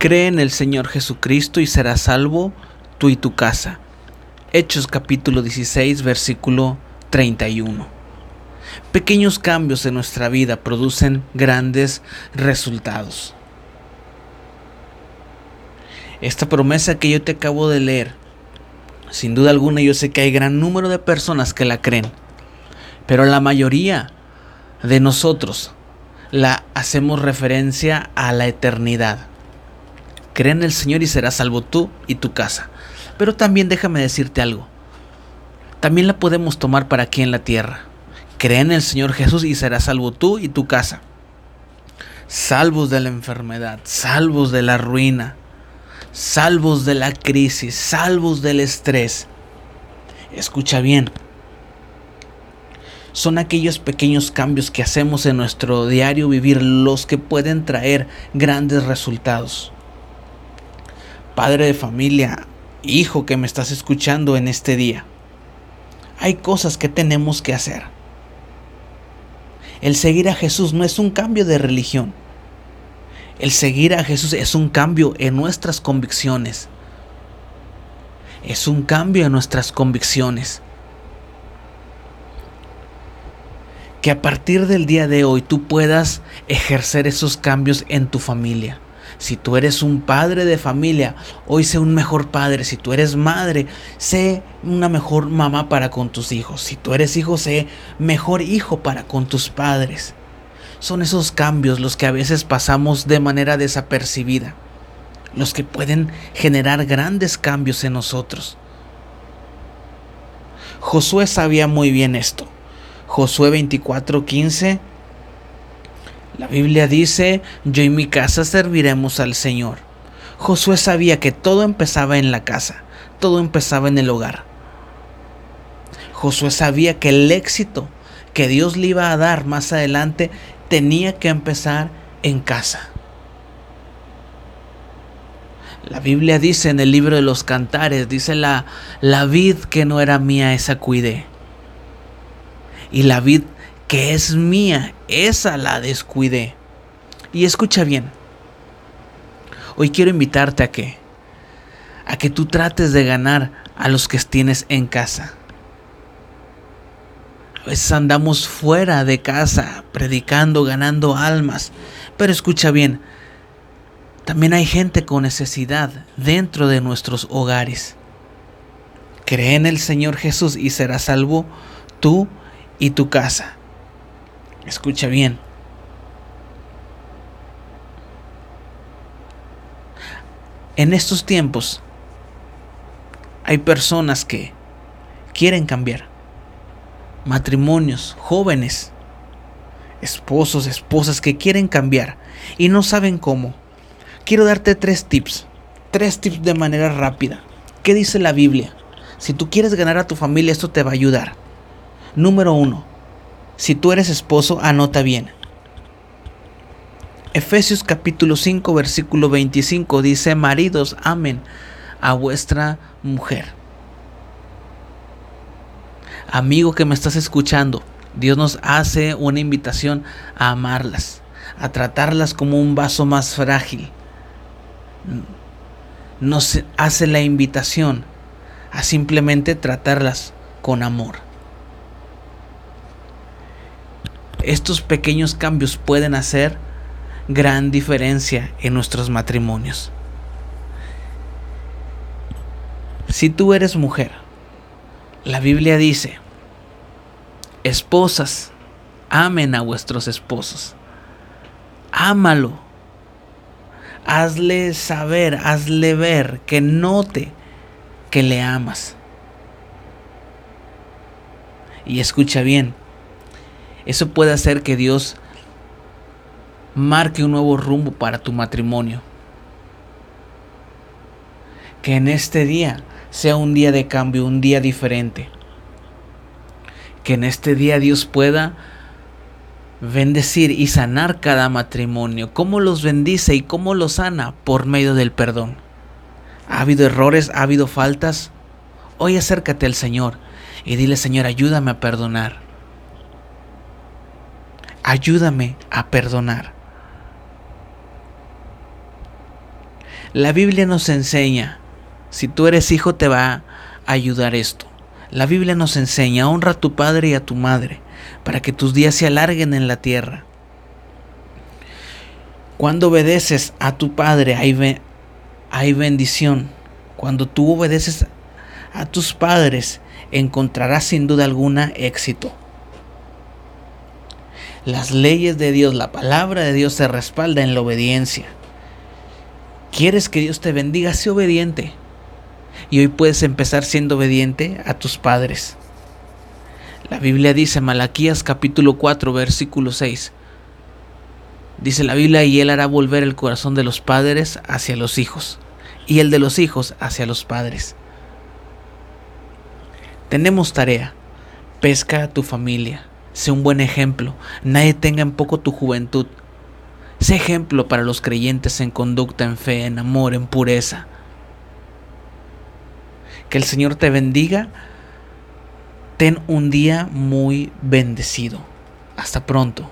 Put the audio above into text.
Cree en el Señor Jesucristo y serás salvo tú y tu casa. Hechos capítulo 16 versículo 31. Pequeños cambios en nuestra vida producen grandes resultados. Esta promesa que yo te acabo de leer, sin duda alguna yo sé que hay gran número de personas que la creen, pero la mayoría de nosotros la hacemos referencia a la eternidad. Cree en el Señor y serás salvo tú y tu casa. Pero también déjame decirte algo. También la podemos tomar para aquí en la tierra. Cree en el Señor Jesús y serás salvo tú y tu casa. Salvos de la enfermedad, salvos de la ruina, salvos de la crisis, salvos del estrés. Escucha bien. Son aquellos pequeños cambios que hacemos en nuestro diario vivir los que pueden traer grandes resultados padre de familia, hijo que me estás escuchando en este día, hay cosas que tenemos que hacer. El seguir a Jesús no es un cambio de religión. El seguir a Jesús es un cambio en nuestras convicciones. Es un cambio en nuestras convicciones. Que a partir del día de hoy tú puedas ejercer esos cambios en tu familia si tú eres un padre de familia, hoy sé un mejor padre. Si tú eres madre, sé una mejor mamá para con tus hijos. Si tú eres hijo, sé mejor hijo para con tus padres. Son esos cambios los que a veces pasamos de manera desapercibida, los que pueden generar grandes cambios en nosotros. Josué sabía muy bien esto. Josué 24:15 la Biblia dice, yo y mi casa serviremos al Señor. Josué sabía que todo empezaba en la casa, todo empezaba en el hogar. Josué sabía que el éxito que Dios le iba a dar más adelante tenía que empezar en casa. La Biblia dice en el libro de los cantares, dice la, la vid que no era mía, esa cuidé. Y la vid que es mía, esa la descuidé. Y escucha bien. Hoy quiero invitarte a que a que tú trates de ganar a los que tienes en casa. A veces andamos fuera de casa predicando, ganando almas, pero escucha bien. También hay gente con necesidad dentro de nuestros hogares. Cree en el Señor Jesús y serás salvo tú y tu casa. Escucha bien. En estos tiempos hay personas que quieren cambiar. Matrimonios, jóvenes, esposos, esposas que quieren cambiar y no saben cómo. Quiero darte tres tips. Tres tips de manera rápida. ¿Qué dice la Biblia? Si tú quieres ganar a tu familia, esto te va a ayudar. Número uno, si tú eres esposo, anota bien. Efesios capítulo 5 versículo 25 dice, maridos, amen a vuestra mujer. Amigo que me estás escuchando, Dios nos hace una invitación a amarlas, a tratarlas como un vaso más frágil. Nos hace la invitación a simplemente tratarlas con amor. Estos pequeños cambios pueden hacer gran diferencia en nuestros matrimonios. Si tú eres mujer, la Biblia dice, esposas, amen a vuestros esposos. Ámalo. Hazle saber, hazle ver, que note que le amas. Y escucha bien, eso puede hacer que Dios marque un nuevo rumbo para tu matrimonio. Que en este día sea un día de cambio, un día diferente. Que en este día Dios pueda bendecir y sanar cada matrimonio. ¿Cómo los bendice y cómo los sana? Por medio del perdón. ¿Ha habido errores? ¿Ha habido faltas? Hoy acércate al Señor y dile, Señor, ayúdame a perdonar ayúdame a perdonar. La Biblia nos enseña, si tú eres hijo te va a ayudar esto. La Biblia nos enseña, honra a tu padre y a tu madre, para que tus días se alarguen en la tierra. Cuando obedeces a tu padre hay, hay bendición. Cuando tú obedeces a tus padres encontrarás sin duda alguna éxito. Las leyes de Dios, la palabra de Dios se respalda en la obediencia. ¿Quieres que Dios te bendiga? Sé obediente. Y hoy puedes empezar siendo obediente a tus padres. La Biblia dice, Malaquías capítulo 4, versículo 6. Dice la Biblia, y Él hará volver el corazón de los padres hacia los hijos, y el de los hijos hacia los padres. Tenemos tarea. Pesca a tu familia. Sé un buen ejemplo. Nadie tenga en poco tu juventud. Sé ejemplo para los creyentes en conducta, en fe, en amor, en pureza. Que el Señor te bendiga. Ten un día muy bendecido. Hasta pronto.